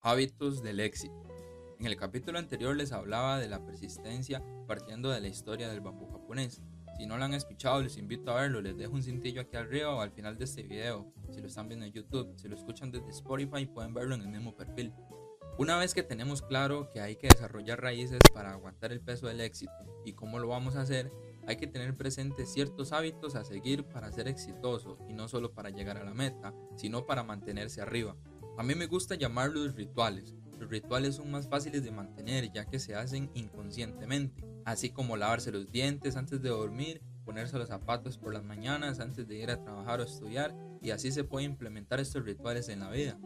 Hábitos del éxito. En el capítulo anterior les hablaba de la persistencia partiendo de la historia del bambú japonés. Si no lo han escuchado, les invito a verlo. Les dejo un cintillo aquí arriba o al final de este video. Si lo están viendo en YouTube, si lo escuchan desde Spotify, pueden verlo en el mismo perfil. Una vez que tenemos claro que hay que desarrollar raíces para aguantar el peso del éxito y cómo lo vamos a hacer, hay que tener presente ciertos hábitos a seguir para ser exitoso y no solo para llegar a la meta, sino para mantenerse arriba. A mí me gusta llamarlos rituales. Los rituales son más fáciles de mantener ya que se hacen inconscientemente, así como lavarse los dientes antes de dormir, ponerse los zapatos por las mañanas antes de ir a trabajar o estudiar y así se puede implementar estos rituales en la vida.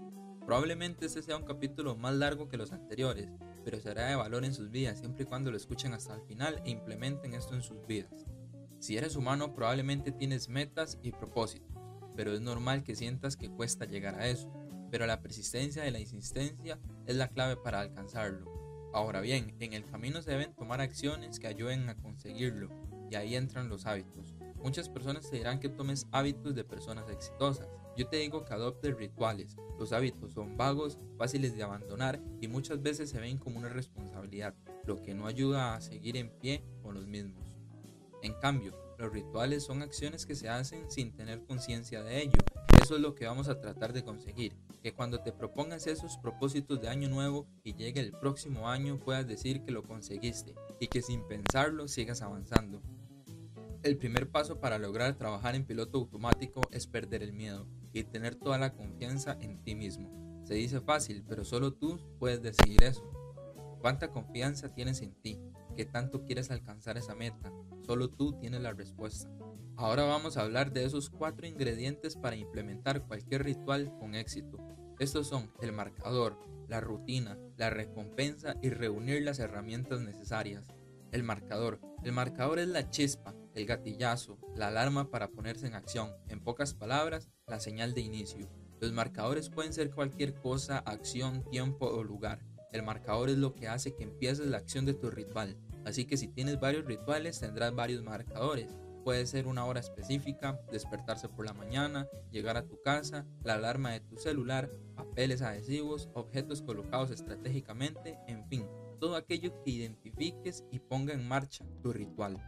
Probablemente este sea un capítulo más largo que los anteriores, pero será de valor en sus vidas siempre y cuando lo escuchen hasta el final e implementen esto en sus vidas. Si eres humano probablemente tienes metas y propósitos, pero es normal que sientas que cuesta llegar a eso pero la persistencia y la insistencia es la clave para alcanzarlo. Ahora bien, en el camino se deben tomar acciones que ayuden a conseguirlo, y ahí entran los hábitos. Muchas personas te dirán que tomes hábitos de personas exitosas. Yo te digo que adoptes rituales. Los hábitos son vagos, fáciles de abandonar y muchas veces se ven como una responsabilidad, lo que no ayuda a seguir en pie con los mismos. En cambio, los rituales son acciones que se hacen sin tener conciencia de ello. Eso es lo que vamos a tratar de conseguir que cuando te propongas esos propósitos de año nuevo y llegue el próximo año puedas decir que lo conseguiste y que sin pensarlo sigas avanzando. El primer paso para lograr trabajar en piloto automático es perder el miedo y tener toda la confianza en ti mismo. Se dice fácil, pero solo tú puedes decidir eso. ¿Cuánta confianza tienes en ti? ¿Qué tanto quieres alcanzar esa meta? Solo tú tienes la respuesta. Ahora vamos a hablar de esos cuatro ingredientes para implementar cualquier ritual con éxito. Estos son el marcador, la rutina, la recompensa y reunir las herramientas necesarias. El marcador. El marcador es la chispa, el gatillazo, la alarma para ponerse en acción. En pocas palabras, la señal de inicio. Los marcadores pueden ser cualquier cosa, acción, tiempo o lugar. El marcador es lo que hace que empieces la acción de tu ritual. Así que si tienes varios rituales tendrás varios marcadores. Puede ser una hora específica, despertarse por la mañana, llegar a tu casa, la alarma de tu celular, papeles adhesivos, objetos colocados estratégicamente, en fin, todo aquello que identifiques y ponga en marcha tu ritual.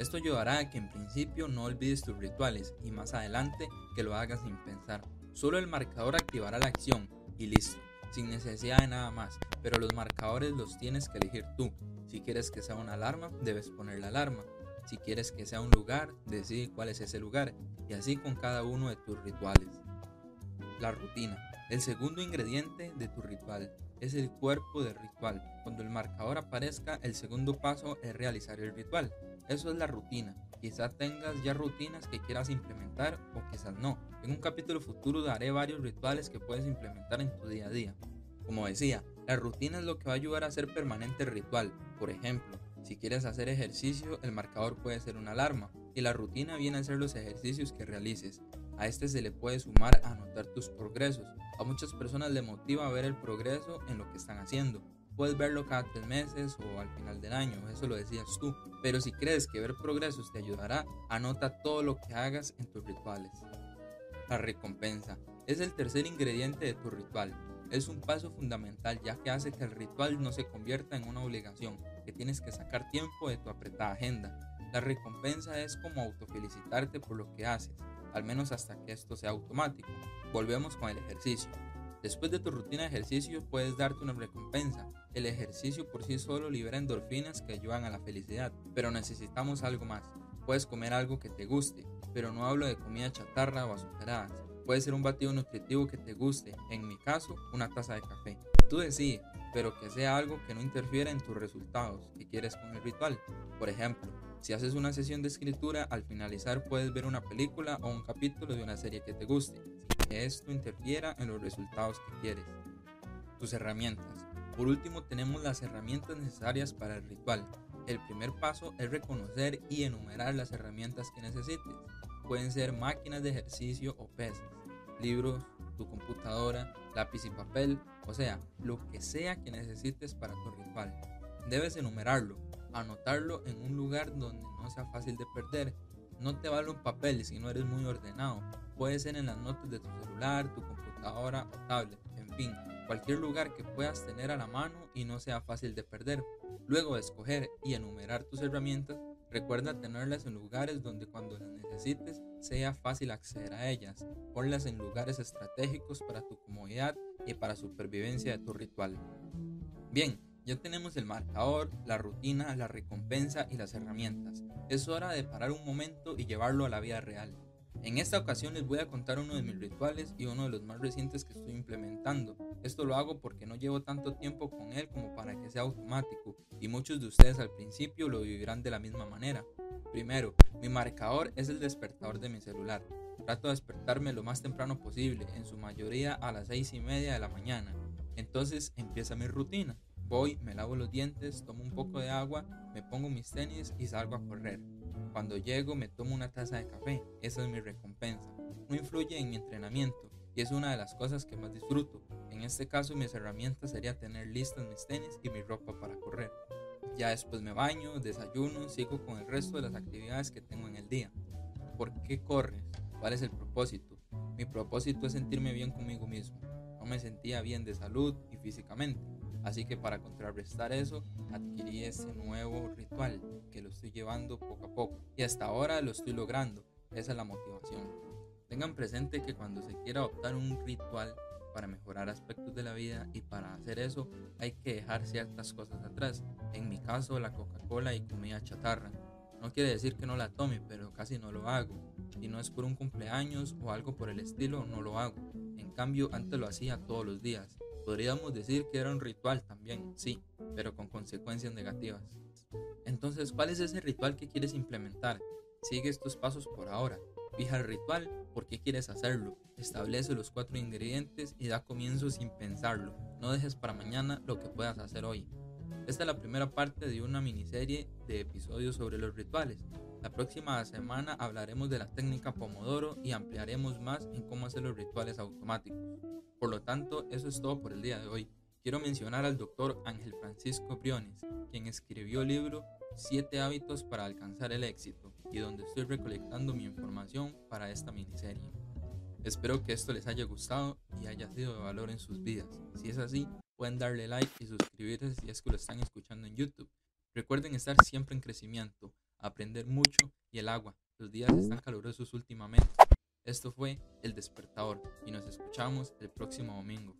Esto ayudará a que en principio no olvides tus rituales y más adelante que lo hagas sin pensar. Solo el marcador activará la acción y listo, sin necesidad de nada más, pero los marcadores los tienes que elegir tú. Si quieres que sea una alarma, debes poner la alarma. Si quieres que sea un lugar, decide cuál es ese lugar y así con cada uno de tus rituales. La rutina. El segundo ingrediente de tu ritual es el cuerpo del ritual. Cuando el marcador aparezca, el segundo paso es realizar el ritual. Eso es la rutina. Quizás tengas ya rutinas que quieras implementar o quizás no. En un capítulo futuro daré varios rituales que puedes implementar en tu día a día. Como decía, la rutina es lo que va a ayudar a hacer permanente el ritual. Por ejemplo, si quieres hacer ejercicio, el marcador puede ser una alarma y la rutina viene a ser los ejercicios que realices. A este se le puede sumar a anotar tus progresos. A muchas personas le motiva ver el progreso en lo que están haciendo. Puedes verlo cada tres meses o al final del año, eso lo decías tú. Pero si crees que ver progresos te ayudará, anota todo lo que hagas en tus rituales. La recompensa es el tercer ingrediente de tu ritual es un paso fundamental ya que hace que el ritual no se convierta en una obligación, que tienes que sacar tiempo de tu apretada agenda. La recompensa es como autofelicitarte por lo que haces, al menos hasta que esto sea automático. Volvemos con el ejercicio. Después de tu rutina de ejercicio puedes darte una recompensa. El ejercicio por sí solo libera endorfinas que ayudan a la felicidad, pero necesitamos algo más. Puedes comer algo que te guste, pero no hablo de comida chatarra o azucaradas Puede ser un batido nutritivo que te guste, en mi caso, una taza de café. Tú decides, pero que sea algo que no interfiera en tus resultados que quieres con el ritual. Por ejemplo, si haces una sesión de escritura, al finalizar puedes ver una película o un capítulo de una serie que te guste, que esto interfiera en los resultados que quieres. Tus herramientas. Por último, tenemos las herramientas necesarias para el ritual. El primer paso es reconocer y enumerar las herramientas que necesites. Pueden ser máquinas de ejercicio o pesas libros, tu computadora, lápiz y papel, o sea, lo que sea que necesites para tu ritual. Debes enumerarlo, anotarlo en un lugar donde no sea fácil de perder. No te vale un papel si no eres muy ordenado. Puede ser en las notas de tu celular, tu computadora o tablet. En fin, cualquier lugar que puedas tener a la mano y no sea fácil de perder. Luego de escoger y enumerar tus herramientas, recuerda tenerlas en lugares donde cuando las necesites sea fácil acceder a ellas. Ponlas en lugares estratégicos para tu comodidad y para supervivencia de tu ritual. Bien, ya tenemos el marcador, la rutina, la recompensa y las herramientas. Es hora de parar un momento y llevarlo a la vida real. En esta ocasión les voy a contar uno de mis rituales y uno de los más recientes que estoy implementando. Esto lo hago porque no llevo tanto tiempo con él como para que sea automático y muchos de ustedes al principio lo vivirán de la misma manera. Primero, mi marcador es el despertador de mi celular. Trato de despertarme lo más temprano posible, en su mayoría a las 6 y media de la mañana. Entonces empieza mi rutina. Voy, me lavo los dientes, tomo un poco de agua, me pongo mis tenis y salgo a correr. Cuando llego me tomo una taza de café, esa es mi recompensa. No influye en mi entrenamiento y es una de las cosas que más disfruto. En este caso mis herramientas sería tener listas mis tenis y mi ropa para correr. Ya después me baño, desayuno, sigo con el resto de las actividades que tengo en el día. ¿Por qué corres? ¿Cuál es el propósito? Mi propósito es sentirme bien conmigo mismo. No me sentía bien de salud y físicamente Así que para contrarrestar eso, adquirí ese nuevo ritual que lo estoy llevando poco a poco. Y hasta ahora lo estoy logrando. Esa es la motivación. Tengan presente que cuando se quiera adoptar un ritual para mejorar aspectos de la vida y para hacer eso hay que dejar ciertas cosas atrás. En mi caso, la Coca-Cola y comida chatarra. No quiere decir que no la tome, pero casi no lo hago. Si no es por un cumpleaños o algo por el estilo, no lo hago. En cambio, antes lo hacía todos los días. Podríamos decir que era un ritual también, sí, pero con consecuencias negativas. Entonces, ¿cuál es ese ritual que quieres implementar? Sigue estos pasos por ahora. Fija el ritual, por qué quieres hacerlo. Establece los cuatro ingredientes y da comienzo sin pensarlo. No dejes para mañana lo que puedas hacer hoy. Esta es la primera parte de una miniserie de episodios sobre los rituales. La próxima semana hablaremos de la técnica Pomodoro y ampliaremos más en cómo hacer los rituales automáticos. Por lo tanto, eso es todo por el día de hoy. Quiero mencionar al doctor Ángel Francisco Briones, quien escribió el libro Siete hábitos para alcanzar el éxito y donde estoy recolectando mi información para esta miniserie. Espero que esto les haya gustado y haya sido de valor en sus vidas. Si es así, pueden darle like y suscribirse si es que lo están escuchando en YouTube. Recuerden estar siempre en crecimiento, aprender mucho y el agua. Los días están calurosos últimamente. Esto fue El Despertador y nos escuchamos el próximo domingo.